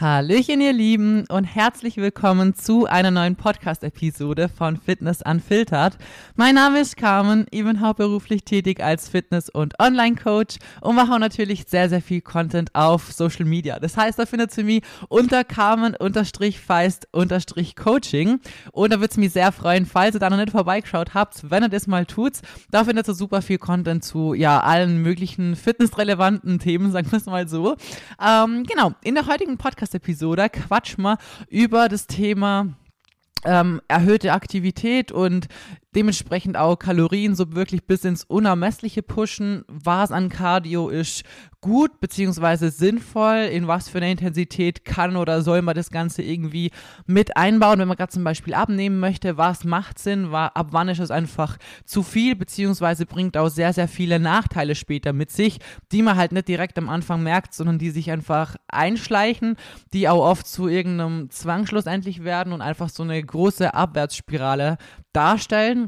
Hallöchen, ihr Lieben, und herzlich willkommen zu einer neuen Podcast-Episode von Fitness Unfiltered. Mein Name ist Carmen, ich bin hauptberuflich tätig als Fitness- und Online-Coach und mache auch natürlich sehr, sehr viel Content auf Social Media. Das heißt, da findet ihr mich unter Carmen-Feist-Coaching und da würde es mich sehr freuen, falls ihr da noch nicht vorbeigeschaut habt, wenn ihr das mal tut. Da findet ihr super viel Content zu, ja, allen möglichen fitnessrelevanten Themen, sagen wir es mal so. Ähm, genau, in der heutigen Podcast Podcast-Episode quatschen wir über das Thema ähm, erhöhte Aktivität und dementsprechend auch Kalorien so wirklich bis ins Unermessliche pushen, was an Cardio ist gut beziehungsweise sinnvoll, in was für eine Intensität kann oder soll man das Ganze irgendwie mit einbauen, wenn man gerade zum Beispiel abnehmen möchte, was macht Sinn, ab wann ist es einfach zu viel, beziehungsweise bringt auch sehr, sehr viele Nachteile später mit sich, die man halt nicht direkt am Anfang merkt, sondern die sich einfach einschleichen, die auch oft zu irgendeinem Zwang schlussendlich werden und einfach so eine große Abwärtsspirale darstellen.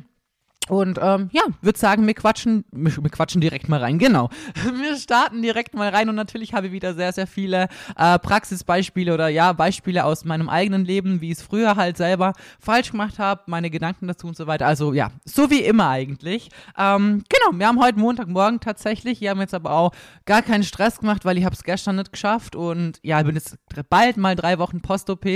Und ähm, ja, würde sagen, wir quatschen, wir, quatschen direkt mal rein. Genau. Wir starten direkt mal rein und natürlich habe ich wieder sehr, sehr viele äh, Praxisbeispiele oder ja, Beispiele aus meinem eigenen Leben, wie ich es früher halt selber falsch gemacht habe, meine Gedanken dazu und so weiter. Also ja, so wie immer eigentlich. Ähm, genau, wir haben heute Montagmorgen tatsächlich. Wir haben jetzt aber auch gar keinen Stress gemacht, weil ich habe es gestern nicht geschafft und ja, ich bin jetzt bald mal drei Wochen Post-OP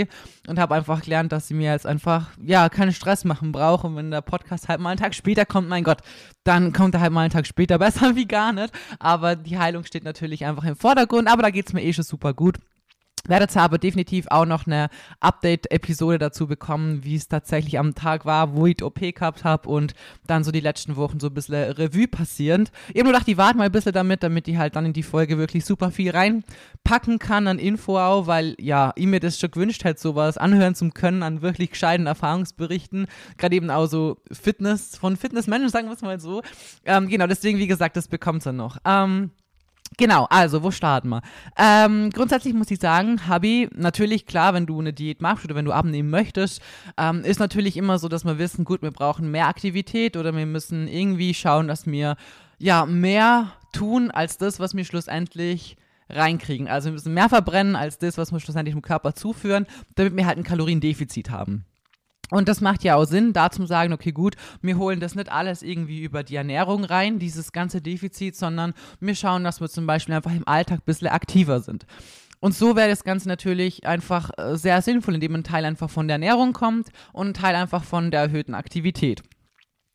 und habe einfach gelernt, dass ich mir jetzt einfach ja keinen Stress machen brauche wenn der Podcast halt mal einen Tag später kommt, mein Gott, dann kommt er halt mal einen Tag später besser wie gar nicht. Aber die Heilung steht natürlich einfach im Vordergrund, aber da geht es mir eh schon super gut werdet aber definitiv auch noch eine Update-Episode dazu bekommen, wie es tatsächlich am Tag war, wo ich OP gehabt habe und dann so die letzten Wochen so ein bisschen Revue passierend. Ich habe nur gedacht, die warten mal ein bisschen damit, damit die halt dann in die Folge wirklich super viel reinpacken kann an Info auch, weil ja, ich mir das schon gewünscht hätte, sowas anhören zu können an wirklich gescheiten Erfahrungsberichten. Gerade eben auch so Fitness, von Fitnessmenschen, sagen wir es mal so. Ähm, genau, deswegen, wie gesagt, das bekommt ihr noch. Ähm, Genau, also wo starten wir? Ähm, grundsätzlich muss ich sagen, Habi, natürlich klar, wenn du eine Diät machst oder wenn du abnehmen möchtest, ähm, ist natürlich immer so, dass wir wissen, gut, wir brauchen mehr Aktivität oder wir müssen irgendwie schauen, dass wir ja mehr tun als das, was wir schlussendlich reinkriegen. Also wir müssen mehr verbrennen als das, was wir schlussendlich dem Körper zuführen, damit wir halt ein Kaloriendefizit haben. Und das macht ja auch Sinn, da zu sagen, okay, gut, wir holen das nicht alles irgendwie über die Ernährung rein, dieses ganze Defizit, sondern wir schauen, dass wir zum Beispiel einfach im Alltag ein bisschen aktiver sind. Und so wäre das Ganze natürlich einfach äh, sehr sinnvoll, indem ein Teil einfach von der Ernährung kommt und ein Teil einfach von der erhöhten Aktivität.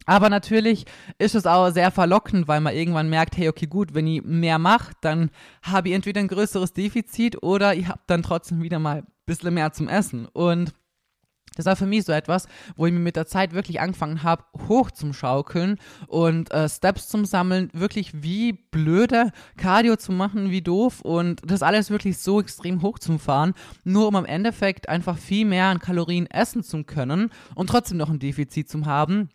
Aber natürlich ist es auch sehr verlockend, weil man irgendwann merkt, hey, okay, gut, wenn ich mehr mache, dann habe ich entweder ein größeres Defizit oder ich habe dann trotzdem wieder mal ein bisschen mehr zum Essen. Und das war für mich so etwas, wo ich mir mit der Zeit wirklich angefangen habe, hoch zum Schaukeln und äh, Steps zum Sammeln, wirklich wie blöde Cardio zu machen, wie doof und das alles wirklich so extrem hoch zum Fahren, nur um am Endeffekt einfach viel mehr an Kalorien essen zu können und trotzdem noch ein Defizit zu haben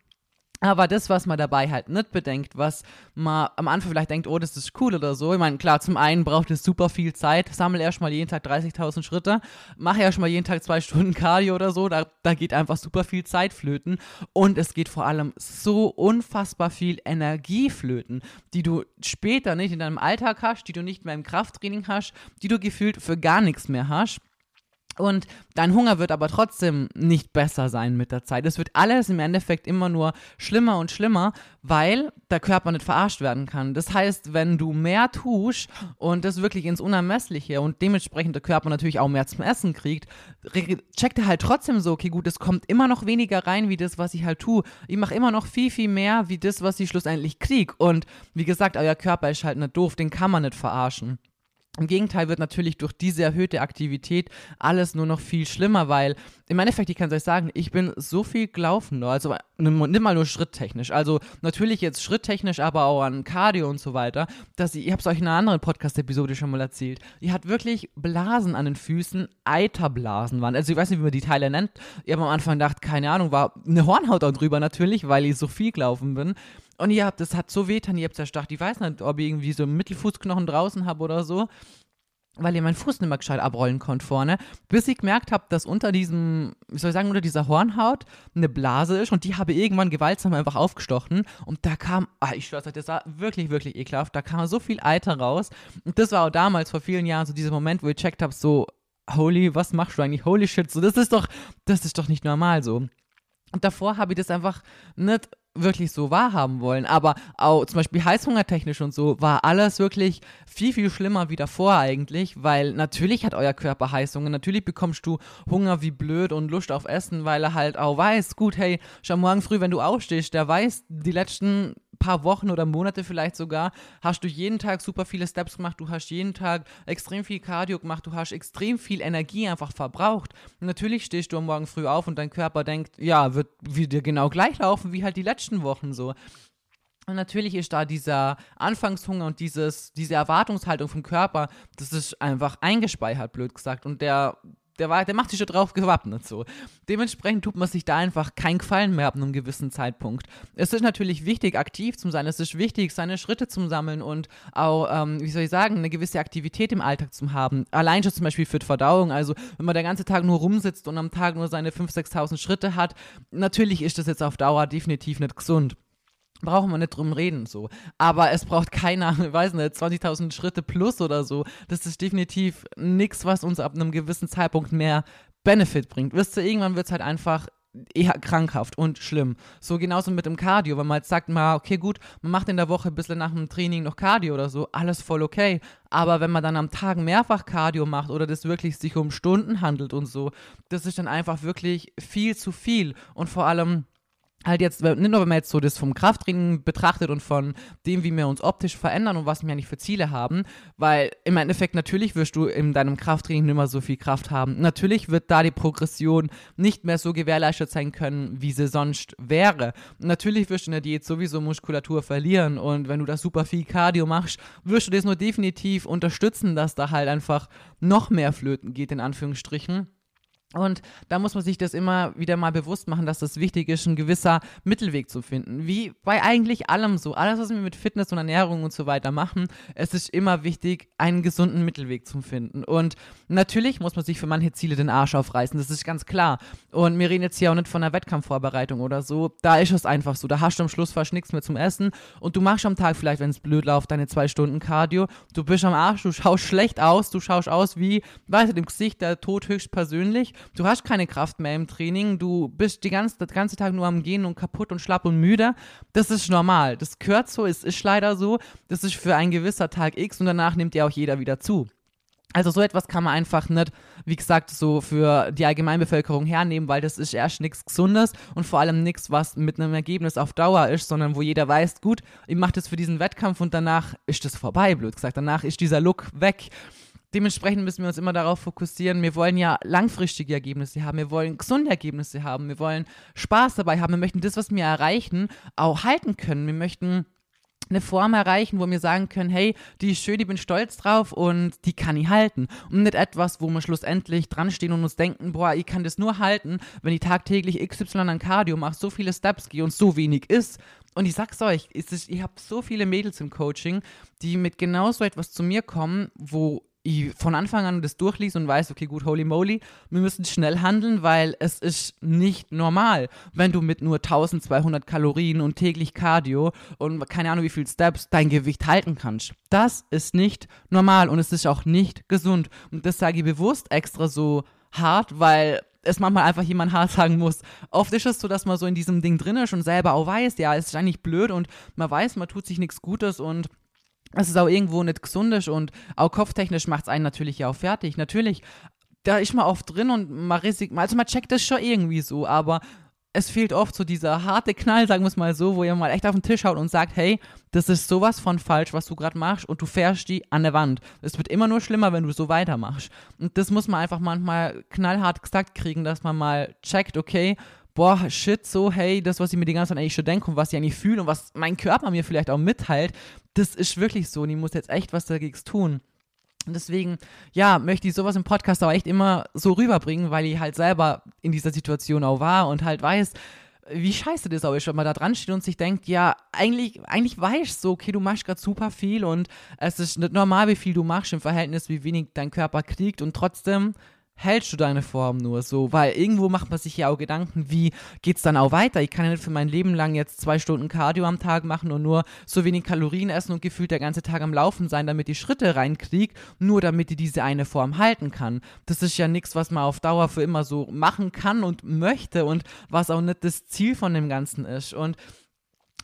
aber das, was man dabei halt nicht bedenkt, was man am Anfang vielleicht denkt, oh, das ist cool oder so. Ich meine, klar, zum einen braucht es super viel Zeit. Sammle erstmal jeden Tag 30.000 Schritte. Mache erstmal jeden Tag zwei Stunden Cardio oder so. Da, da geht einfach super viel Zeit flöten. Und es geht vor allem so unfassbar viel Energie flöten, die du später nicht in deinem Alltag hast, die du nicht mehr im Krafttraining hast, die du gefühlt für gar nichts mehr hast. Und dein Hunger wird aber trotzdem nicht besser sein mit der Zeit. Es wird alles im Endeffekt immer nur schlimmer und schlimmer, weil der Körper nicht verarscht werden kann. Das heißt, wenn du mehr tust und das wirklich ins Unermessliche und dementsprechend der Körper natürlich auch mehr zum Essen kriegt, checkt er halt trotzdem so, okay, gut, es kommt immer noch weniger rein, wie das, was ich halt tue. Ich mache immer noch viel, viel mehr, wie das, was ich schlussendlich kriege. Und wie gesagt, euer Körper ist halt nicht doof, den kann man nicht verarschen. Im Gegenteil wird natürlich durch diese erhöhte Aktivität alles nur noch viel schlimmer, weil im Endeffekt, ich kann es euch sagen, ich bin so viel gelaufen, also nimm mal nur schritttechnisch, also natürlich jetzt schritttechnisch, aber auch an Cardio und so weiter, dass ich, ich habe es euch in einer anderen Podcast-Episode schon mal erzählt, ihr habt wirklich Blasen an den Füßen, Eiterblasen waren, also ich weiß nicht, wie man die Teile nennt, ich habe am Anfang gedacht, keine Ahnung, war eine Hornhaut da drüber natürlich, weil ich so viel gelaufen bin und ihr habt, das hat so wehtan, ihr habt zerstacht. Ich weiß nicht, ob ich irgendwie so einen Mittelfußknochen draußen habe oder so, weil ihr meinen Fuß nicht mehr gescheit abrollen konnte vorne, bis ich gemerkt habe, dass unter diesem, wie soll ich sagen, unter dieser Hornhaut eine Blase ist und die habe irgendwann gewaltsam einfach aufgestochen und da kam, ah, ich schwör's euch, das war wirklich, wirklich ekelhaft, da kam so viel Eiter raus und das war auch damals vor vielen Jahren so dieser Moment, wo ich checkt habe, so, holy, was machst du eigentlich? Holy shit, so, das ist doch, das ist doch nicht normal so. Und davor habe ich das einfach nicht wirklich so wahrhaben wollen. Aber auch zum Beispiel heißhungertechnisch und so war alles wirklich viel, viel schlimmer wie davor eigentlich, weil natürlich hat euer Körper Heißhunger. Natürlich bekommst du Hunger wie blöd und Lust auf Essen, weil er halt auch weiß, gut, hey, schon morgen früh, wenn du aufstehst, der weiß, die letzten paar Wochen oder Monate vielleicht sogar, hast du jeden Tag super viele Steps gemacht, du hast jeden Tag extrem viel Cardio gemacht, du hast extrem viel Energie einfach verbraucht. Und natürlich stehst du am Morgen früh auf und dein Körper denkt, ja, wird wieder genau gleich laufen wie halt die letzten Wochen so. Und natürlich ist da dieser Anfangshunger und dieses, diese Erwartungshaltung vom Körper, das ist einfach eingespeichert, blöd gesagt. Und der der, war, der macht sich schon drauf gewappnet so. Dementsprechend tut man sich da einfach keinen Gefallen mehr ab einem gewissen Zeitpunkt. Es ist natürlich wichtig, aktiv zu sein. Es ist wichtig, seine Schritte zu sammeln und auch, ähm, wie soll ich sagen, eine gewisse Aktivität im Alltag zu haben. Allein schon zum Beispiel für die Verdauung. Also, wenn man den ganzen Tag nur rumsitzt und am Tag nur seine 5.000, 6.000 Schritte hat, natürlich ist das jetzt auf Dauer definitiv nicht gesund brauchen wir nicht drum reden, so. Aber es braucht keiner, ich weiß nicht, 20.000 Schritte plus oder so. Das ist definitiv nichts, was uns ab einem gewissen Zeitpunkt mehr Benefit bringt. Wisst ihr, irgendwann wird es halt einfach eher krankhaft und schlimm. So genauso mit dem Cardio, wenn man jetzt sagt, mal, okay, gut, man macht in der Woche ein bisschen nach dem Training noch Cardio oder so, alles voll okay. Aber wenn man dann am Tag mehrfach Cardio macht oder das wirklich sich um Stunden handelt und so, das ist dann einfach wirklich viel zu viel. Und vor allem, halt jetzt, nicht nur wenn man jetzt so das vom Krafttraining betrachtet und von dem, wie wir uns optisch verändern und was wir eigentlich für Ziele haben, weil im Endeffekt natürlich wirst du in deinem Krafttraining nicht mehr so viel Kraft haben. Natürlich wird da die Progression nicht mehr so gewährleistet sein können, wie sie sonst wäre. Natürlich wirst du in der Diät sowieso Muskulatur verlieren und wenn du da super viel Cardio machst, wirst du das nur definitiv unterstützen, dass da halt einfach noch mehr flöten geht, in Anführungsstrichen. Und da muss man sich das immer wieder mal bewusst machen, dass es wichtig ist, ein gewisser Mittelweg zu finden. Wie bei eigentlich allem so. Alles, was wir mit Fitness und Ernährung und so weiter machen, es ist immer wichtig, einen gesunden Mittelweg zu finden. Und natürlich muss man sich für manche Ziele den Arsch aufreißen, das ist ganz klar. Und wir reden jetzt hier auch nicht von einer Wettkampfvorbereitung oder so. Da ist es einfach so. Da hast du am Schluss fast nichts mehr zum Essen und du machst am Tag vielleicht, wenn es blöd läuft, deine zwei Stunden Cardio. Du bist am Arsch, du schaust schlecht aus, du schaust aus wie, weißt du, im Gesicht der Tod höchstpersönlich Du hast keine Kraft mehr im Training, du bist die ganze, den ganzen Tag nur am Gehen und kaputt und schlapp und müde. Das ist normal. Das gehört so, es ist leider so. Das ist für ein gewisser Tag X und danach nimmt ja auch jeder wieder zu. Also so etwas kann man einfach nicht, wie gesagt, so für die Allgemeinbevölkerung hernehmen, weil das ist erst nichts Gesundes und vor allem nichts, was mit einem Ergebnis auf Dauer ist, sondern wo jeder weiß, gut, ich mache das für diesen Wettkampf und danach ist das vorbei, blöd gesagt. Danach ist dieser Look weg. Dementsprechend müssen wir uns immer darauf fokussieren, wir wollen ja langfristige Ergebnisse haben, wir wollen gesunde Ergebnisse haben, wir wollen Spaß dabei haben, wir möchten das, was wir erreichen, auch halten können. Wir möchten eine Form erreichen, wo wir sagen können, hey, die ist schön, ich bin stolz drauf und die kann ich halten. Und nicht etwas, wo wir schlussendlich dran stehen und uns denken, boah, ich kann das nur halten, wenn ich tagtäglich XY an Cardio mache, so viele Steps gehe und so wenig ist. Und ich sag's euch, ich habe so viele Mädels im Coaching, die mit genau so etwas zu mir kommen, wo ich von Anfang an das durchlies und weiß, okay, gut, holy moly, wir müssen schnell handeln, weil es ist nicht normal, wenn du mit nur 1200 Kalorien und täglich Cardio und keine Ahnung wie viel Steps dein Gewicht halten kannst. Das ist nicht normal und es ist auch nicht gesund. Und das sage ich bewusst extra so hart, weil es manchmal einfach jemand hart sagen muss. Oft ist es so, dass man so in diesem Ding drin ist und selber auch weiß, ja, es ist eigentlich blöd und man weiß, man tut sich nichts Gutes und es ist auch irgendwo nicht gesundisch und auch kopftechnisch macht es einen natürlich ja auch fertig. Natürlich, da ist man oft drin und man risik, also man checkt das schon irgendwie so, aber es fehlt oft so dieser harte Knall, sagen wir es mal so, wo ihr mal echt auf den Tisch haut und sagt, hey, das ist sowas von falsch, was du gerade machst und du fährst die an der Wand. Es wird immer nur schlimmer, wenn du so weitermachst. Und das muss man einfach manchmal knallhart gesagt kriegen, dass man mal checkt, okay, boah, shit, so, hey, das, was ich mir die ganze Zeit eigentlich schon denke und was ich eigentlich fühle und was mein Körper mir vielleicht auch mitteilt, das ist wirklich so und ich muss jetzt echt was dagegen tun. Und deswegen, ja, möchte ich sowas im Podcast auch echt immer so rüberbringen, weil ich halt selber in dieser Situation auch war und halt weiß, wie scheiße das auch ist, wenn man da dran steht und sich denkt, ja, eigentlich, eigentlich weißt du so, okay, du machst gerade super viel und es ist nicht normal, wie viel du machst im Verhältnis, wie wenig dein Körper kriegt und trotzdem hältst du deine Form nur so? Weil irgendwo macht man sich ja auch Gedanken, wie geht's dann auch weiter? Ich kann ja nicht für mein Leben lang jetzt zwei Stunden Cardio am Tag machen und nur so wenig Kalorien essen und gefühlt der ganze Tag am Laufen sein, damit ich Schritte reinkriege, nur damit ich diese eine Form halten kann. Das ist ja nichts, was man auf Dauer für immer so machen kann und möchte und was auch nicht das Ziel von dem Ganzen ist. Und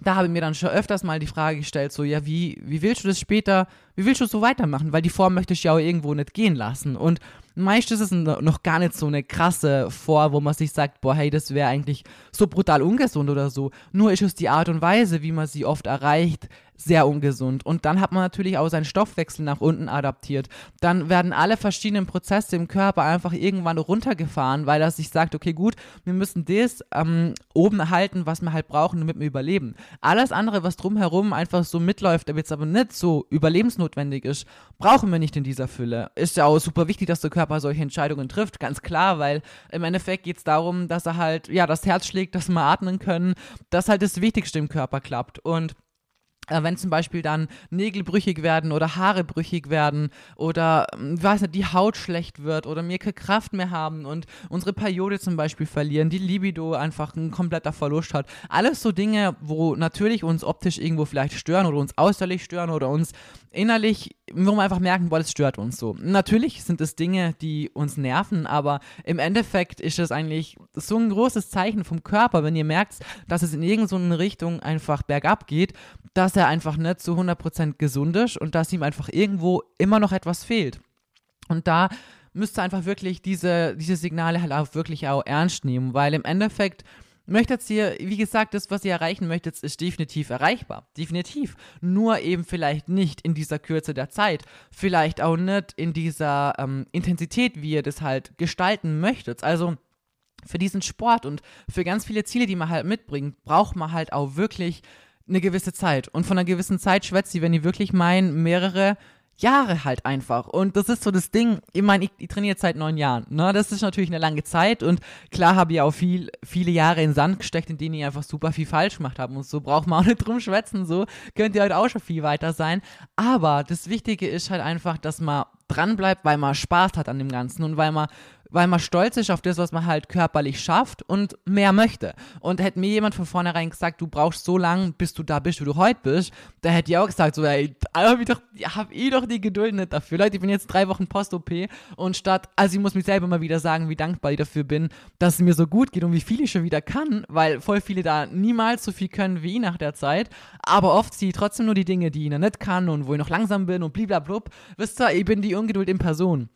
da habe ich mir dann schon öfters mal die Frage gestellt, so, ja, wie, wie willst du das später, wie willst du so weitermachen? Weil die Form möchte ich ja auch irgendwo nicht gehen lassen. Und meist ist es noch gar nicht so eine krasse Form, wo man sich sagt, boah, hey, das wäre eigentlich so brutal ungesund oder so. Nur ist es die Art und Weise, wie man sie oft erreicht, sehr ungesund. Und dann hat man natürlich auch seinen Stoffwechsel nach unten adaptiert. Dann werden alle verschiedenen Prozesse im Körper einfach irgendwann runtergefahren, weil er sich sagt, okay, gut, wir müssen das ähm, oben halten, was wir halt brauchen, damit wir überleben. Alles andere, was drumherum einfach so mitläuft, aber jetzt aber nicht so überlebensnotwendig ist, brauchen wir nicht in dieser Fülle. Ist ja auch super wichtig, dass der Körper solche Entscheidungen trifft, ganz klar, weil im Endeffekt geht es darum, dass er halt, ja, das Herz schlägt, dass wir atmen können, dass halt das Wichtigste im Körper klappt. Und wenn zum Beispiel dann Nägel brüchig werden oder Haare brüchig werden oder, ähm, weiß nicht, die Haut schlecht wird oder wir keine Kraft mehr haben und unsere Periode zum Beispiel verlieren, die Libido einfach ein kompletter Verlust hat. Alles so Dinge, wo natürlich uns optisch irgendwo vielleicht stören oder uns äußerlich stören oder uns innerlich, wo wir einfach merken, boah, das stört uns so. Natürlich sind es Dinge, die uns nerven, aber im Endeffekt ist es eigentlich so ein großes Zeichen vom Körper, wenn ihr merkt, dass es in irgendeine Richtung einfach bergab geht, dass er einfach nicht zu 100% gesund ist und dass ihm einfach irgendwo immer noch etwas fehlt. Und da müsst ihr einfach wirklich diese, diese Signale halt auch wirklich auch ernst nehmen, weil im Endeffekt möchtet ihr, wie gesagt, das, was ihr erreichen möchtet, ist definitiv erreichbar. Definitiv. Nur eben vielleicht nicht in dieser Kürze der Zeit. Vielleicht auch nicht in dieser ähm, Intensität, wie ihr das halt gestalten möchtet. Also für diesen Sport und für ganz viele Ziele, die man halt mitbringt, braucht man halt auch wirklich eine gewisse Zeit. Und von einer gewissen Zeit schwätzt sie, wenn die wirklich meinen, mehrere Jahre halt einfach. Und das ist so das Ding, ich meine, ich, ich trainiere seit neun Jahren. Ne? Das ist natürlich eine lange Zeit und klar habe ich auch viel, viele Jahre in Sand gesteckt, in denen ich einfach super viel falsch gemacht habe. Und so braucht man auch nicht drum schwätzen, so könnt ihr heute auch schon viel weiter sein. Aber das Wichtige ist halt einfach, dass man dranbleibt, weil man Spaß hat an dem Ganzen und weil man weil man stolz ist auf das, was man halt körperlich schafft und mehr möchte. Und hätte mir jemand von vornherein gesagt, du brauchst so lange, bis du da bist, wo du heute bist, da hätte ich auch gesagt, so, ey, hab ich doch, hab ich doch die Geduld nicht dafür. Leute, ich bin jetzt drei Wochen Post-OP und statt, also ich muss mich selber mal wieder sagen, wie dankbar ich dafür bin, dass es mir so gut geht und wie viel ich schon wieder kann, weil voll viele da niemals so viel können wie ich nach der Zeit, aber oft ziehe ich trotzdem nur die Dinge, die ich noch nicht kann und wo ich noch langsam bin und bliblablub. Wisst ihr, ich bin die Ungeduld in Person.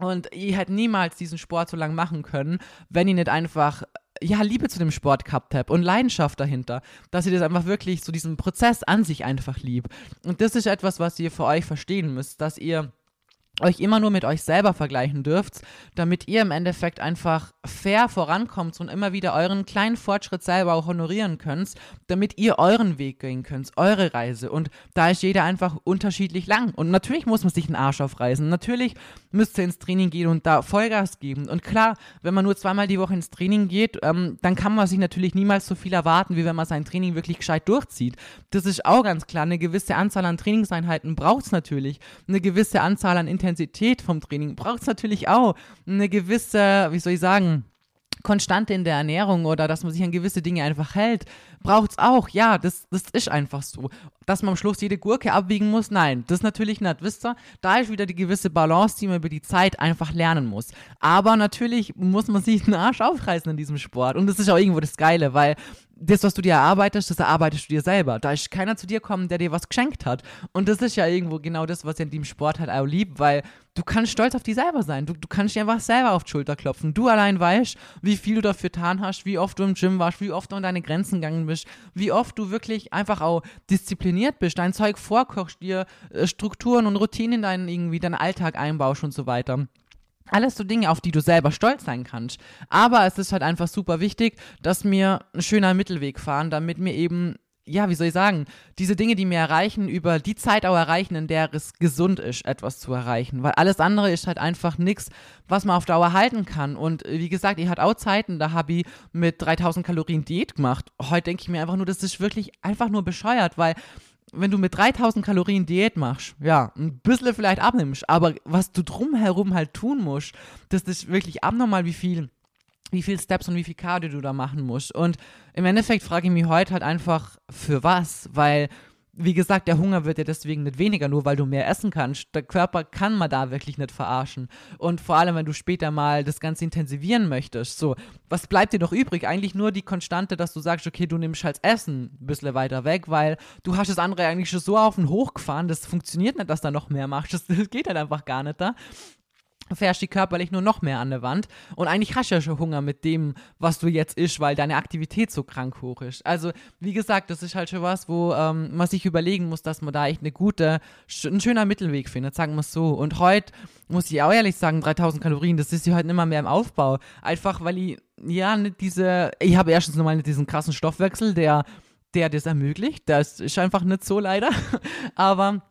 Und ich hätte niemals diesen Sport so lange machen können, wenn ich nicht einfach ja, Liebe zu dem Sport gehabt habe und Leidenschaft dahinter, dass ihr das einfach wirklich so diesen Prozess an sich einfach lieb. Und das ist etwas, was ihr für euch verstehen müsst, dass ihr euch immer nur mit euch selber vergleichen dürft, damit ihr im Endeffekt einfach fair vorankommt und immer wieder euren kleinen Fortschritt selber auch honorieren könnt, damit ihr euren Weg gehen könnt, eure Reise. Und da ist jeder einfach unterschiedlich lang. Und natürlich muss man sich einen Arsch aufreißen. Natürlich müsst ihr ins Training gehen und da Vollgas geben. Und klar, wenn man nur zweimal die Woche ins Training geht, ähm, dann kann man sich natürlich niemals so viel erwarten, wie wenn man sein Training wirklich gescheit durchzieht. Das ist auch ganz klar. Eine gewisse Anzahl an Trainingseinheiten braucht es natürlich. Eine gewisse Anzahl an Intensität Intensität vom Training braucht es natürlich auch eine gewisse, wie soll ich sagen, Konstante in der Ernährung oder dass man sich an gewisse Dinge einfach hält, braucht es auch. Ja, das, das ist einfach so. Dass man am Schluss jede Gurke abwiegen muss, nein, das natürlich nicht. Wisst ihr, da ist wieder die gewisse Balance, die man über die Zeit einfach lernen muss. Aber natürlich muss man sich den Arsch aufreißen in diesem Sport. Und das ist auch irgendwo das Geile, weil das, was du dir erarbeitest, das erarbeitest du dir selber. Da ist keiner zu dir kommen, der dir was geschenkt hat. Und das ist ja irgendwo genau das, was ich in dem Sport halt auch lieb, weil du kannst stolz auf dich selber sein. Du, du kannst dir einfach selber auf die Schulter klopfen. Du allein weißt, wie viel du dafür getan hast, wie oft du im Gym warst, wie oft du an deine Grenzen gegangen bist, wie oft du wirklich einfach auch diszipliniert bist, dein Zeug vorkochst, dir äh, Strukturen und Routinen in deinen, irgendwie deinen Alltag einbaust und so weiter. Alles so Dinge, auf die du selber stolz sein kannst. Aber es ist halt einfach super wichtig, dass wir ein schöner Mittelweg fahren, damit wir eben ja, wie soll ich sagen, diese Dinge, die mir erreichen, über die Zeit auch erreichen, in der es gesund ist, etwas zu erreichen. Weil alles andere ist halt einfach nichts, was man auf Dauer halten kann. Und wie gesagt, ich hatte auch Zeiten, da habe ich mit 3000 Kalorien Diät gemacht. Heute denke ich mir einfach nur, das ist wirklich einfach nur bescheuert, weil wenn du mit 3000 Kalorien Diät machst, ja, ein bisschen vielleicht abnimmst, aber was du drumherum halt tun musst, das ist wirklich abnormal, wie viel wie viel Steps und wie viel Cardio du da machen musst. Und im Endeffekt frage ich mich heute halt einfach, für was? Weil wie gesagt, der Hunger wird ja deswegen nicht weniger, nur weil du mehr essen kannst. Der Körper kann man da wirklich nicht verarschen. Und vor allem, wenn du später mal das Ganze intensivieren möchtest, so, was bleibt dir noch übrig? Eigentlich nur die Konstante, dass du sagst, okay, du nimmst halt Essen ein bisschen weiter weg, weil du hast das andere eigentlich schon so auf den Hoch gefahren, das funktioniert nicht, dass du noch mehr machst. Das, das geht halt einfach gar nicht da fährst die körperlich nur noch mehr an der Wand. Und eigentlich hast du ja schon Hunger mit dem, was du jetzt isst, weil deine Aktivität so krank hoch ist. Also, wie gesagt, das ist halt schon was, wo ähm, man sich überlegen muss, dass man da echt eine gute, ein schöner Mittelweg findet, sagen wir es so. Und heute muss ich auch ehrlich sagen, 3000 Kalorien, das ist ja heute immer mehr im Aufbau. Einfach, weil ich, ja, nicht diese, ich habe erstens nochmal nicht diesen krassen Stoffwechsel, der, der das ermöglicht. Das ist einfach nicht so leider. Aber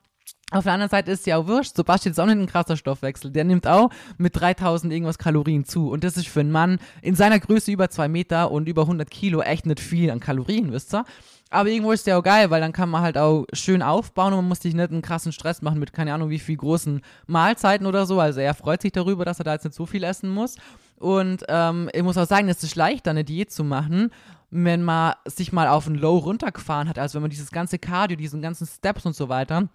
auf der anderen Seite ist ja auch wurscht. Sebastian ist auch nicht ein krasser Stoffwechsel. Der nimmt auch mit 3000 irgendwas Kalorien zu. Und das ist für einen Mann in seiner Größe über 2 Meter und über 100 Kilo echt nicht viel an Kalorien, wisst ihr? Aber irgendwo ist der auch geil, weil dann kann man halt auch schön aufbauen und man muss sich nicht einen krassen Stress machen mit keine Ahnung wie viel großen Mahlzeiten oder so. Also er freut sich darüber, dass er da jetzt nicht so viel essen muss. Und ähm, ich muss auch sagen, es ist leichter, eine Diät zu machen, wenn man sich mal auf ein Low runtergefahren hat. Also wenn man dieses ganze Cardio, diesen ganzen Steps und so weiter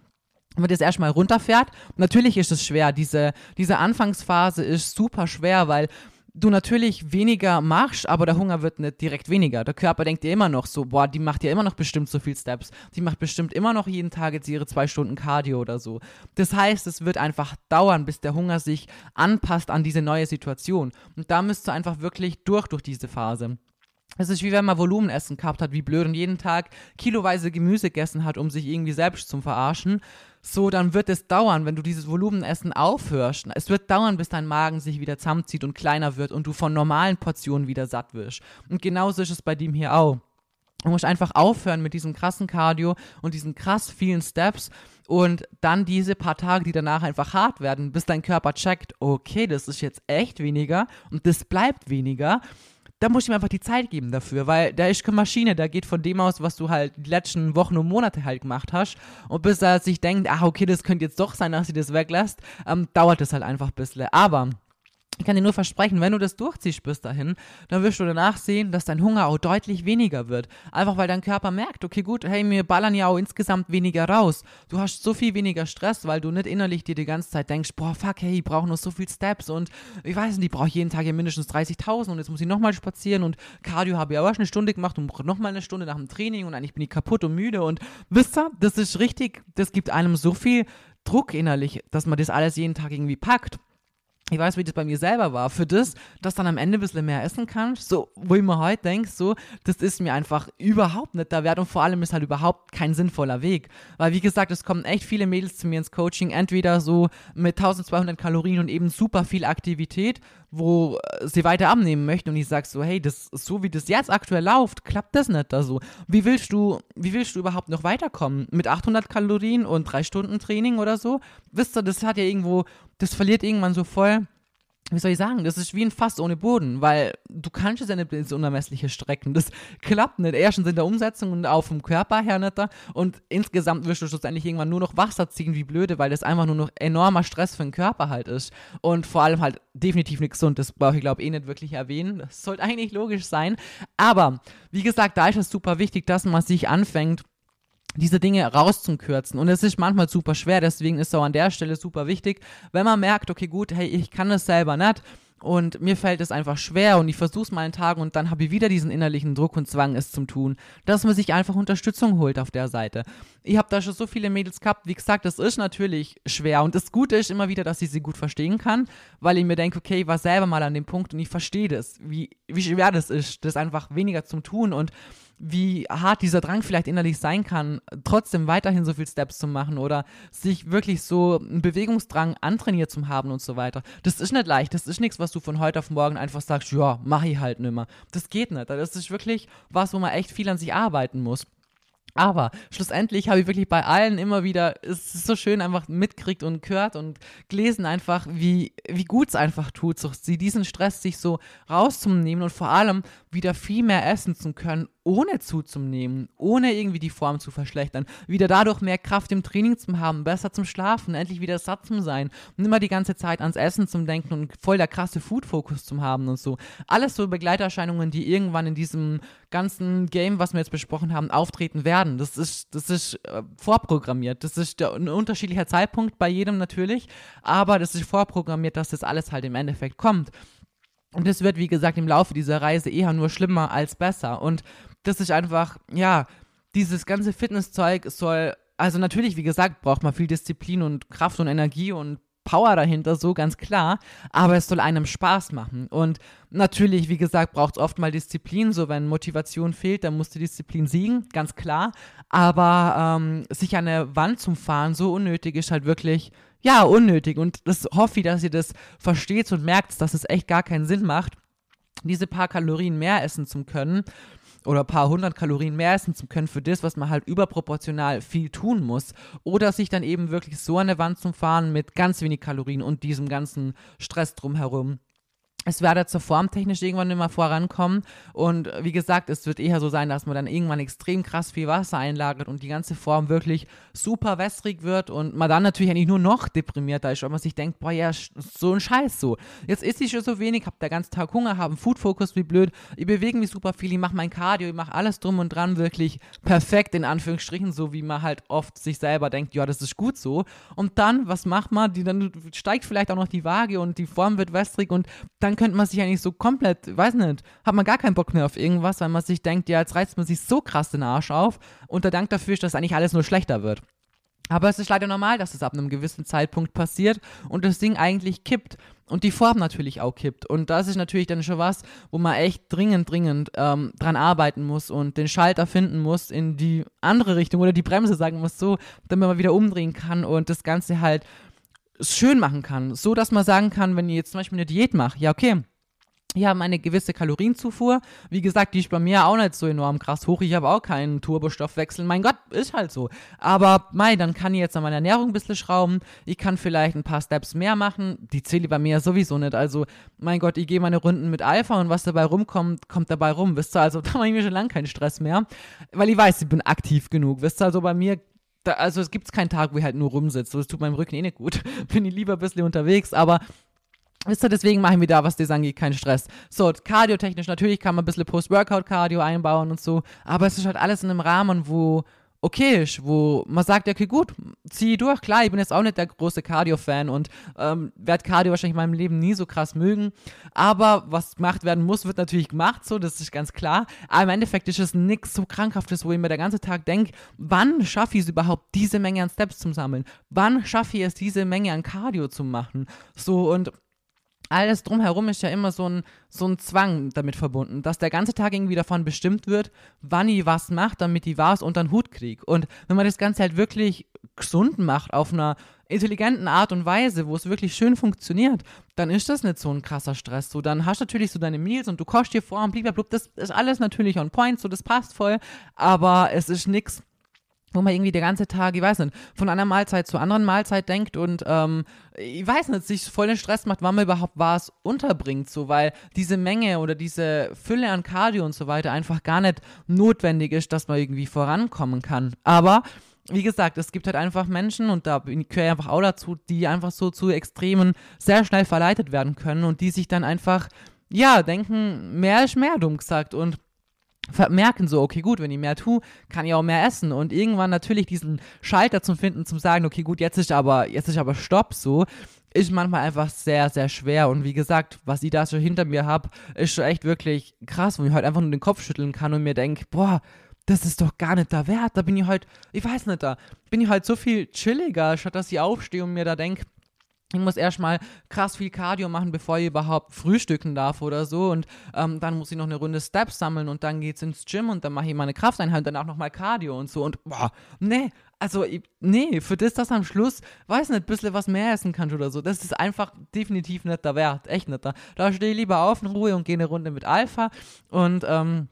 man das erstmal runterfährt. Natürlich ist es schwer. Diese, diese Anfangsphase ist super schwer, weil du natürlich weniger machst, aber der Hunger wird nicht direkt weniger. Der Körper denkt dir immer noch so, boah, die macht ja immer noch bestimmt so viel Steps. Die macht bestimmt immer noch jeden Tag jetzt ihre zwei Stunden Cardio oder so. Das heißt, es wird einfach dauern, bis der Hunger sich anpasst an diese neue Situation. Und da müsst du einfach wirklich durch, durch diese Phase. Es ist wie wenn man Volumenessen gehabt hat, wie blöd und jeden Tag kiloweise Gemüse gegessen hat, um sich irgendwie selbst zu verarschen so, dann wird es dauern, wenn du dieses Volumenessen aufhörst. Es wird dauern, bis dein Magen sich wieder zusammenzieht und kleiner wird und du von normalen Portionen wieder satt wirst. Und genauso ist es bei dem hier auch. Du musst einfach aufhören mit diesem krassen Cardio und diesen krass vielen Steps und dann diese paar Tage, die danach einfach hart werden, bis dein Körper checkt, okay, das ist jetzt echt weniger und das bleibt weniger da muss ich mir einfach die Zeit geben dafür, weil da ist keine Maschine, da geht von dem aus, was du halt die letzten Wochen und Monate halt gemacht hast. Und bis er sich denkt, ah, okay, das könnte jetzt doch sein, dass sie das weglässt, ähm, dauert das halt einfach ein bisschen. Aber ich kann dir nur versprechen, wenn du das durchziehst bis dahin, dann wirst du danach sehen, dass dein Hunger auch deutlich weniger wird. Einfach weil dein Körper merkt, okay, gut, hey, wir ballern ja auch insgesamt weniger raus. Du hast so viel weniger Stress, weil du nicht innerlich dir die ganze Zeit denkst, boah, fuck, hey, ich brauche noch so viel Steps und ich weiß nicht, ich brauche jeden Tag ja mindestens 30.000 und jetzt muss ich nochmal spazieren und Cardio habe ich auch schon eine Stunde gemacht und brauche nochmal eine Stunde nach dem Training und eigentlich bin ich kaputt und müde und wisst ihr, das ist richtig, das gibt einem so viel Druck innerlich, dass man das alles jeden Tag irgendwie packt ich weiß, wie das bei mir selber war. Für das, dass dann am Ende ein bisschen mehr essen kannst, so, wo ich mir heute denke, so, das ist mir einfach überhaupt nicht der Wert und vor allem ist halt überhaupt kein sinnvoller Weg. Weil, wie gesagt, es kommen echt viele Mädels zu mir ins Coaching, entweder so mit 1200 Kalorien und eben super viel Aktivität, wo äh, sie weiter abnehmen möchten und ich sage so, hey, das so wie das jetzt aktuell läuft, klappt das nicht da so. Wie willst du, wie willst du überhaupt noch weiterkommen? Mit 800 Kalorien und drei Stunden Training oder so? Wisst ihr, das hat ja irgendwo, das verliert irgendwann so voll wie soll ich sagen, das ist wie ein Fass ohne Boden, weil du kannst es ja nicht ins Unermessliche strecken. Das klappt nicht. Erstens in der Umsetzung und auch vom Körper her nicht. Und insgesamt wirst du schlussendlich irgendwann nur noch Wasser ziehen wie blöde, weil das einfach nur noch enormer Stress für den Körper halt ist. Und vor allem halt definitiv nicht gesund. Das brauche ich, glaube ich, eh nicht wirklich erwähnen. Das sollte eigentlich logisch sein. Aber, wie gesagt, da ist es super wichtig, dass man sich anfängt, diese Dinge rauszukürzen. Und es ist manchmal super schwer, deswegen ist es auch an der Stelle super wichtig, wenn man merkt, okay, gut, hey, ich kann es selber nicht und mir fällt es einfach schwer und ich versuche es mal einen Tag und dann habe ich wieder diesen innerlichen Druck und Zwang, es zu tun, dass man sich einfach Unterstützung holt auf der Seite. Ich habe da schon so viele Mädels gehabt, wie gesagt, das ist natürlich schwer und das Gute ist immer wieder, dass ich sie gut verstehen kann, weil ich mir denke, okay, ich war selber mal an dem Punkt und ich verstehe das, wie, wie schwer das ist, das einfach weniger zum tun und wie hart dieser Drang vielleicht innerlich sein kann, trotzdem weiterhin so viel Steps zu machen oder sich wirklich so einen Bewegungsdrang antrainiert zu haben und so weiter. Das ist nicht leicht. Das ist nichts, was du von heute auf morgen einfach sagst, ja, mach ich halt nimmer. Das geht nicht. Das ist wirklich was, wo man echt viel an sich arbeiten muss. Aber schlussendlich habe ich wirklich bei allen immer wieder, es ist so schön einfach mitkriegt und gehört und gelesen einfach, wie, wie gut es einfach tut, so, diesen Stress sich so rauszunehmen und vor allem wieder viel mehr essen zu können, ohne zuzunehmen, ohne irgendwie die Form zu verschlechtern, wieder dadurch mehr Kraft im Training zu haben, besser zum Schlafen, endlich wieder satt zu sein und immer die ganze Zeit ans Essen zu denken und voll der krasse Food-Fokus zu haben und so. Alles so Begleiterscheinungen, die irgendwann in diesem ganzen Game, was wir jetzt besprochen haben, auftreten werden. Das ist, das ist äh, vorprogrammiert. Das ist ein unterschiedlicher Zeitpunkt bei jedem natürlich, aber das ist vorprogrammiert, dass das alles halt im Endeffekt kommt. Und es wird, wie gesagt, im Laufe dieser Reise eher nur schlimmer als besser. Und das ist einfach, ja, dieses ganze Fitnesszeug soll, also natürlich, wie gesagt, braucht man viel Disziplin und Kraft und Energie und Power dahinter, so ganz klar, aber es soll einem Spaß machen. Und natürlich, wie gesagt, braucht es oft mal Disziplin, so wenn Motivation fehlt, dann muss die Disziplin siegen, ganz klar. Aber ähm, sich an eine Wand zum Fahren so unnötig ist halt wirklich ja, unnötig. Und das hoffe ich, dass ihr das versteht und merkt, dass es echt gar keinen Sinn macht, diese paar Kalorien mehr essen zu können oder paar hundert Kalorien mehr essen zu können für das, was man halt überproportional viel tun muss. Oder sich dann eben wirklich so an der Wand zu fahren mit ganz wenig Kalorien und diesem ganzen Stress drumherum es werde zur Form technisch irgendwann immer vorankommen. Und wie gesagt, es wird eher so sein, dass man dann irgendwann extrem krass viel Wasser einlagert und die ganze Form wirklich super wässrig wird und man dann natürlich eigentlich nur noch deprimierter ist, weil man sich denkt, boah, ja, so ein Scheiß so. Jetzt ist ich schon so wenig, hab den ganzen Tag Hunger, habe einen Food-Fokus wie blöd, ich bewege mich super viel, ich mache mein Cardio, ich mache alles drum und dran wirklich perfekt, in Anführungsstrichen, so wie man halt oft sich selber denkt, ja, das ist gut so. Und dann, was macht man? Die, dann steigt vielleicht auch noch die Waage und die Form wird wässrig und dann dann könnte man sich eigentlich so komplett, weiß nicht, hat man gar keinen Bock mehr auf irgendwas, weil man sich denkt, ja, jetzt reißt man sich so krass den Arsch auf und der Dank dafür ist, dass eigentlich alles nur schlechter wird. Aber es ist leider normal, dass es ab einem gewissen Zeitpunkt passiert und das Ding eigentlich kippt und die Form natürlich auch kippt. Und das ist natürlich dann schon was, wo man echt dringend, dringend ähm, dran arbeiten muss und den Schalter finden muss in die andere Richtung oder die Bremse sagen muss, so, damit man wieder umdrehen kann und das Ganze halt schön machen kann. So, dass man sagen kann, wenn ihr jetzt zum Beispiel eine Diät macht, ja, okay, hier haben eine gewisse Kalorienzufuhr. Wie gesagt, die ist bei mir auch nicht so enorm krass hoch. Ich habe auch keinen Turbostoffwechsel. Mein Gott, ist halt so. Aber mei, dann kann ich jetzt an meiner Ernährung ein bisschen schrauben. Ich kann vielleicht ein paar Steps mehr machen. Die zähle ich bei mir sowieso nicht. Also, mein Gott, ich gehe meine Runden mit Alpha und was dabei rumkommt, kommt dabei rum. Wisst ihr, also da mache ich mir schon lange keinen Stress mehr. Weil ich weiß, ich bin aktiv genug. Wisst ihr, also bei mir da, also es gibt keinen Tag, wo ich halt nur rumsitze. Das tut meinem Rücken eh nicht gut. Bin ich lieber ein bisschen unterwegs, aber Wisst ihr, deswegen machen wir da, was das angeht, keinen Stress. So, kardiotechnisch, natürlich kann man ein bisschen Post-Workout-Cardio einbauen und so, aber es ist halt alles in einem Rahmen, wo okay ist, wo man sagt, okay, gut, zieh durch. Klar, ich bin jetzt auch nicht der große Cardio-Fan und ähm, werde Cardio wahrscheinlich in meinem Leben nie so krass mögen. Aber was gemacht werden muss, wird natürlich gemacht, so, das ist ganz klar. Aber im Endeffekt ist es nichts so Krankhaftes, wo ich mir der ganze Tag denke, wann schaffe ich es überhaupt, diese Menge an Steps zu sammeln? Wann schaffe ich es, diese Menge an Cardio zu machen? So, und alles drumherum ist ja immer so ein, so ein Zwang damit verbunden, dass der ganze Tag irgendwie davon bestimmt wird, wann ich was macht, damit ich was unter den Hut kriege. Und wenn man das Ganze halt wirklich gesund macht, auf einer intelligenten Art und Weise, wo es wirklich schön funktioniert, dann ist das nicht so ein krasser Stress. So, dann hast du natürlich so deine Meals und du kochst dir vor und blablabla, das ist alles natürlich on point, so das passt voll, aber es ist nichts wo man irgendwie der ganze Tag, ich weiß nicht, von einer Mahlzeit zur anderen Mahlzeit denkt und ähm, ich weiß nicht, sich voll den Stress macht, wann man überhaupt was unterbringt, so weil diese Menge oder diese Fülle an Cardio und so weiter einfach gar nicht notwendig ist, dass man irgendwie vorankommen kann. Aber wie gesagt, es gibt halt einfach Menschen und da gehöre ich einfach auch dazu, die einfach so zu Extremen sehr schnell verleitet werden können und die sich dann einfach, ja, denken, mehr ist mehr, dumm gesagt. Und merken so, okay, gut, wenn ich mehr tue, kann ich auch mehr essen. Und irgendwann natürlich diesen Schalter zu finden, zum sagen, okay, gut, jetzt ist aber, jetzt ist aber Stopp, so, ist manchmal einfach sehr, sehr schwer. Und wie gesagt, was ich da so hinter mir habe, ist schon echt wirklich krass, wo ich halt einfach nur den Kopf schütteln kann und mir denke, boah, das ist doch gar nicht da wert, da bin ich halt, ich weiß nicht, da bin ich halt so viel chilliger, statt dass ich aufstehe und mir da denke, ich muss erstmal krass viel Cardio machen, bevor ich überhaupt frühstücken darf oder so. Und ähm, dann muss ich noch eine Runde Steps sammeln und dann geht's ins Gym und dann mache ich meine Krafteinheit und danach nochmal Cardio und so. Und boah, nee, also ich, nee, für das, dass am Schluss, weiß nicht, ein bisschen was mehr essen kannst oder so, das ist einfach definitiv nicht der Wert. Echt nicht da. Da stehe ich lieber auf in Ruhe und gehe eine Runde mit Alpha und ähm,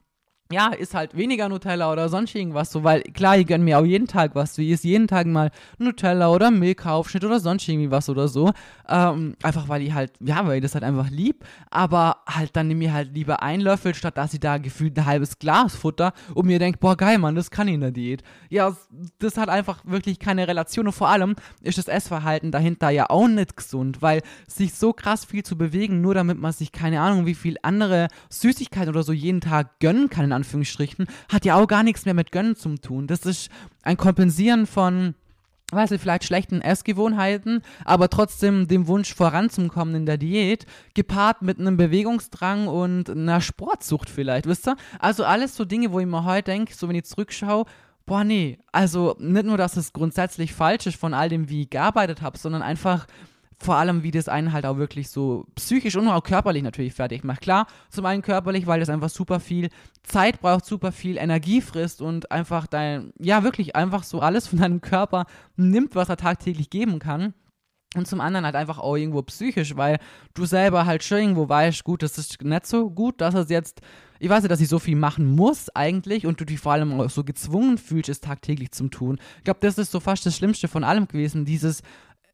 ja, ist halt weniger Nutella oder sonst irgendwas so, weil klar, ich gönne mir auch jeden Tag was. Ich esse jeden Tag mal Nutella oder Milchaufschnitt oder sonst irgendwie was oder so. Ähm, einfach weil ich halt, ja, weil ich das halt einfach lieb. Aber halt dann nehme ich halt lieber einen Löffel, statt dass ich da gefühlt ein halbes Glas Futter und mir denke, boah, geil, Mann, das kann ich in der Diät. Ja, das hat einfach wirklich keine Relation und vor allem ist das Essverhalten dahinter ja auch nicht gesund, weil sich so krass viel zu bewegen, nur damit man sich keine Ahnung, wie viel andere Süßigkeiten oder so jeden Tag gönnen kann, in Anführungsstrichen, hat ja auch gar nichts mehr mit Gönnen zu tun. Das ist ein Kompensieren von weiß ich, vielleicht schlechten Essgewohnheiten, aber trotzdem dem Wunsch voranzukommen in der Diät, gepaart mit einem Bewegungsdrang und einer Sportsucht vielleicht, wisst ihr? Also alles so Dinge, wo ich mir heute denke, so wenn ich zurückschaue, boah nee, also nicht nur, dass es grundsätzlich falsch ist von all dem, wie ich gearbeitet habe, sondern einfach vor allem, wie das einen halt auch wirklich so psychisch und auch körperlich natürlich fertig macht. Klar, zum einen körperlich, weil das einfach super viel Zeit braucht, super viel Energie frisst und einfach dein, ja, wirklich einfach so alles von deinem Körper nimmt, was er tagtäglich geben kann. Und zum anderen halt einfach auch irgendwo psychisch, weil du selber halt schon irgendwo weißt, gut, das ist nicht so gut, dass es jetzt, ich weiß ja, dass ich so viel machen muss eigentlich und du dich vor allem auch so gezwungen fühlst, es tagtäglich zu tun. Ich glaube, das ist so fast das Schlimmste von allem gewesen, dieses,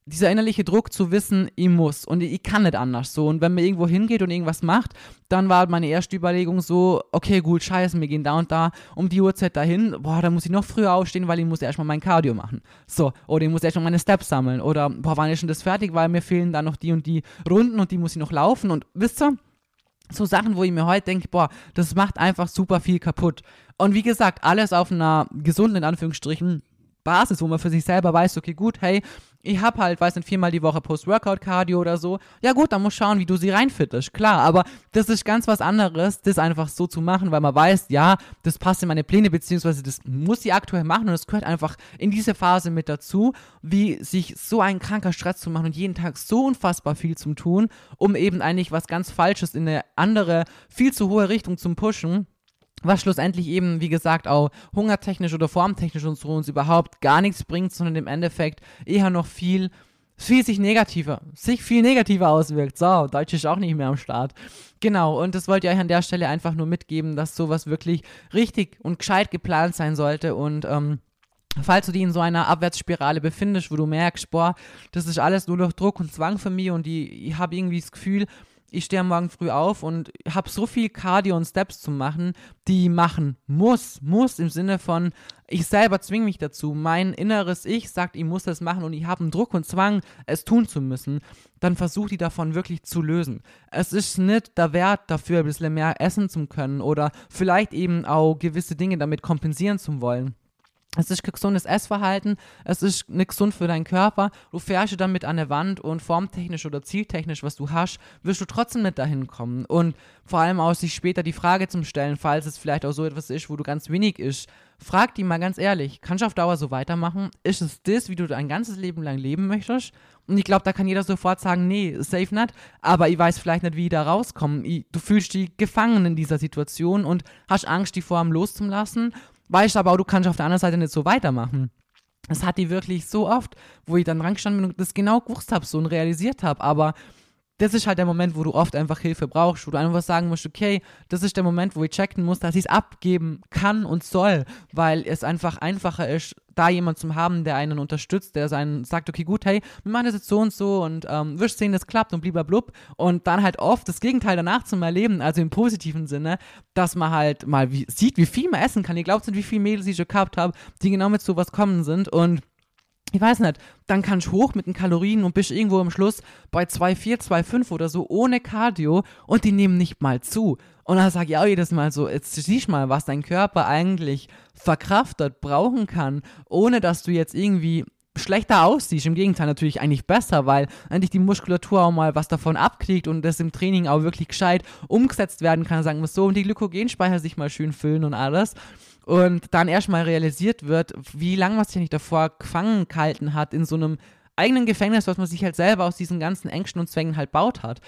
dieser innerliche Druck zu wissen, ich muss und ich, kann nicht anders so. Und wenn man irgendwo hingeht und irgendwas macht, dann war meine erste Überlegung so, okay, gut, scheiße, wir gehen da und da um die Uhrzeit dahin, boah, da muss ich noch früher aufstehen, weil ich muss erstmal mein Cardio machen. So, oder ich muss erstmal meine Steps sammeln oder, boah, wann ist schon das fertig, weil mir fehlen da noch die und die Runden und die muss ich noch laufen und wisst ihr, so Sachen, wo ich mir heute denke, boah, das macht einfach super viel kaputt. Und wie gesagt, alles auf einer gesunden, in Anführungsstrichen, Basis, wo man für sich selber weiß, okay, gut, hey, ich habe halt, weiß nicht, viermal die Woche Post-Workout-Cardio oder so. Ja gut, dann muss schauen, wie du sie reinfittest, klar. Aber das ist ganz was anderes, das einfach so zu machen, weil man weiß, ja, das passt in meine Pläne, beziehungsweise das muss sie aktuell machen und das gehört einfach in diese Phase mit dazu, wie sich so ein kranker Stress zu machen und jeden Tag so unfassbar viel zu tun, um eben eigentlich was ganz Falsches in eine andere, viel zu hohe Richtung zu pushen was schlussendlich eben, wie gesagt, auch hungertechnisch oder formtechnisch uns, uns überhaupt gar nichts bringt, sondern im Endeffekt eher noch viel, viel sich negativer, sich viel negativer auswirkt. So, Deutsch ist auch nicht mehr am Start. Genau, und das wollte ich euch an der Stelle einfach nur mitgeben, dass sowas wirklich richtig und gescheit geplant sein sollte und, ähm, Falls du dich in so einer Abwärtsspirale befindest, wo du merkst, boah, das ist alles nur durch Druck und Zwang für mich und die, ich habe irgendwie das Gefühl, ich stehe morgen früh auf und habe so viel Cardio und Steps zu machen, die machen muss, muss im Sinne von, ich selber zwinge mich dazu. Mein inneres Ich sagt, ich muss das machen und ich habe einen Druck und Zwang, es tun zu müssen. Dann versuche die davon wirklich zu lösen. Es ist nicht der Wert dafür, ein bisschen mehr essen zu können oder vielleicht eben auch gewisse Dinge damit kompensieren zu wollen. Es ist kein gesundes Essverhalten, es ist nicht gesund für deinen Körper. Du fährst damit an der Wand und formtechnisch oder zieltechnisch, was du hast, wirst du trotzdem nicht dahin kommen. Und vor allem auch sich später die Frage zum Stellen, falls es vielleicht auch so etwas ist, wo du ganz wenig isst, frag die mal ganz ehrlich, kannst du auf Dauer so weitermachen? Ist es das, wie du dein ganzes Leben lang leben möchtest? Und ich glaube, da kann jeder sofort sagen, nee, safe nicht, aber ich weiß vielleicht nicht, wie ich da rauskomme. du fühlst dich gefangen in dieser Situation und hast Angst, die Form loszulassen weißt aber auch, du kannst auf der anderen Seite nicht so weitermachen. Das hat die wirklich so oft, wo ich dann gestanden bin und das genau gewusst habe so und realisiert habe, aber das ist halt der Moment, wo du oft einfach Hilfe brauchst, wo du einfach sagen musst, okay, das ist der Moment, wo ich checken muss, dass ich es abgeben kann und soll, weil es einfach einfacher ist, da jemand zu haben, der einen unterstützt, der seinen sagt, okay, gut, hey, wir machen das jetzt so und so und ähm, wirst sehen, das klappt und blub und dann halt oft das Gegenteil danach zu erleben, also im positiven Sinne, dass man halt mal wie, sieht, wie viel man essen kann. Ihr glaubt nicht, wie viel Mädels ich schon gehabt habe, die genau mit sowas kommen sind und ich weiß nicht, dann kannst du hoch mit den Kalorien und bist irgendwo am Schluss bei 2,4, 2,5 oder so ohne Cardio und die nehmen nicht mal zu. Und dann sage ich auch jedes Mal so, jetzt siehst du mal, was dein Körper eigentlich verkraftet, brauchen kann, ohne dass du jetzt irgendwie schlechter aussiehst. Im Gegenteil natürlich eigentlich besser, weil eigentlich die Muskulatur auch mal was davon abkriegt und das im Training auch wirklich gescheit umgesetzt werden kann, sagen wir so, und die Glykogenspeicher sich mal schön füllen und alles und dann erstmal realisiert wird, wie lange man sich nicht davor gefangen gehalten hat in so einem eigenen Gefängnis, was man sich halt selber aus diesen ganzen Ängsten und Zwängen halt baut hat.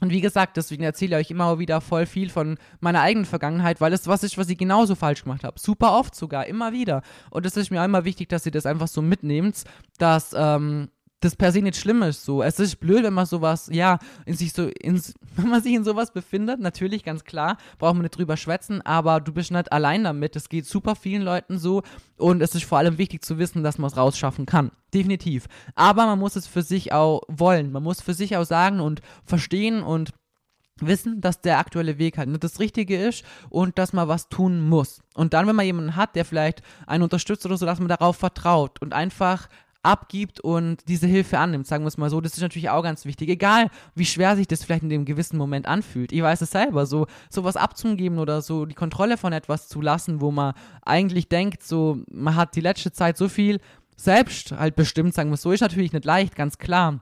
Und wie gesagt, deswegen erzähle ich euch immer wieder voll viel von meiner eigenen Vergangenheit, weil es was ist, was ich genauso falsch gemacht habe. Super oft sogar, immer wieder. Und es ist mir auch immer wichtig, dass ihr das einfach so mitnehmt, dass ähm, das per se nicht schlimm ist. So, es ist blöd, wenn man sowas, ja, in sich so, in, wenn man sich in sowas befindet. Natürlich, ganz klar, braucht man nicht drüber schwätzen, aber du bist nicht allein damit. Es geht super vielen Leuten so und es ist vor allem wichtig zu wissen, dass man es rausschaffen kann. Definitiv. Aber man muss es für sich auch wollen. Man muss für sich auch sagen und verstehen und wissen, dass der aktuelle Weg halt nicht das Richtige ist und dass man was tun muss. Und dann, wenn man jemanden hat, der vielleicht einen unterstützt oder so, dass man darauf vertraut und einfach abgibt und diese Hilfe annimmt, sagen wir es mal so. Das ist natürlich auch ganz wichtig. Egal, wie schwer sich das vielleicht in dem gewissen Moment anfühlt. Ich weiß es selber, so sowas abzugeben oder so die Kontrolle von etwas zu lassen, wo man eigentlich denkt, so man hat die letzte Zeit so viel selbst halt bestimmt, sagen wir es so, ist natürlich nicht leicht, ganz klar.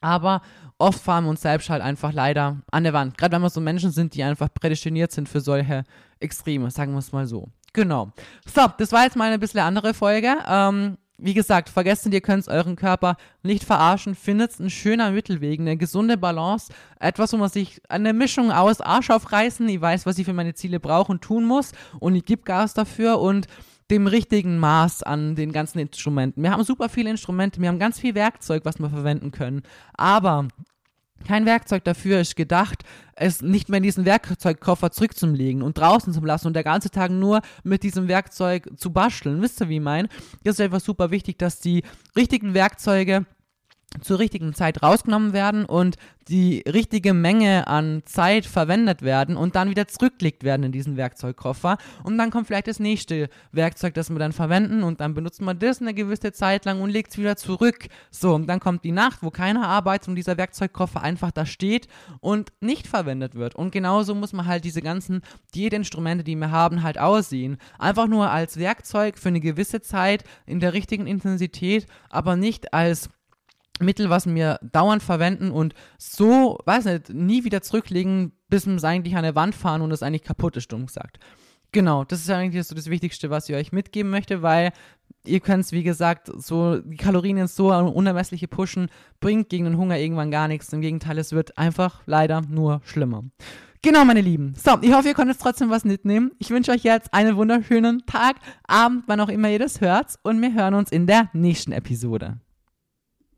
Aber oft fahren wir uns selbst halt einfach leider an der Wand. Gerade wenn wir so Menschen sind, die einfach prädestiniert sind für solche Extreme, sagen wir es mal so. Genau. So, das war jetzt mal eine bisschen andere Folge. Ähm, wie gesagt, vergesst nicht, ihr könnt euren Körper nicht verarschen. Findet einen schöner Mittelweg, eine gesunde Balance. Etwas, wo man sich eine Mischung aus Arsch aufreißen. Ich weiß, was ich für meine Ziele brauche und tun muss. Und ich gebe Gas dafür und dem richtigen Maß an den ganzen Instrumenten. Wir haben super viele Instrumente, wir haben ganz viel Werkzeug, was wir verwenden können. Aber kein Werkzeug dafür ist gedacht, es nicht mehr in diesen Werkzeugkoffer zurückzulegen und draußen zu lassen und der ganze Tag nur mit diesem Werkzeug zu basteln. Wisst ihr, wie ich meine? Das ist einfach super wichtig, dass die richtigen Werkzeuge zur richtigen Zeit rausgenommen werden und die richtige Menge an Zeit verwendet werden und dann wieder zurückgelegt werden in diesen Werkzeugkoffer. Und dann kommt vielleicht das nächste Werkzeug, das wir dann verwenden und dann benutzt man das eine gewisse Zeit lang und legt es wieder zurück. So, und dann kommt die Nacht, wo keiner arbeitet und dieser Werkzeugkoffer einfach da steht und nicht verwendet wird. Und genauso muss man halt diese ganzen Diätinstrumente, die wir haben, halt aussehen. Einfach nur als Werkzeug für eine gewisse Zeit in der richtigen Intensität, aber nicht als Mittel, was wir dauernd verwenden und so, weiß nicht, nie wieder zurücklegen, bis wir es eigentlich an der Wand fahren und es eigentlich kaputt ist, dumm gesagt. Genau, das ist eigentlich so das Wichtigste, was ich euch mitgeben möchte, weil ihr könnt es, wie gesagt, so die Kalorien ins so unermessliche pushen, bringt gegen den Hunger irgendwann gar nichts. Im Gegenteil, es wird einfach leider nur schlimmer. Genau, meine Lieben. So, ich hoffe, ihr konntet trotzdem was mitnehmen. Ich wünsche euch jetzt einen wunderschönen Tag, Abend, wann auch immer ihr das hört. Und wir hören uns in der nächsten Episode.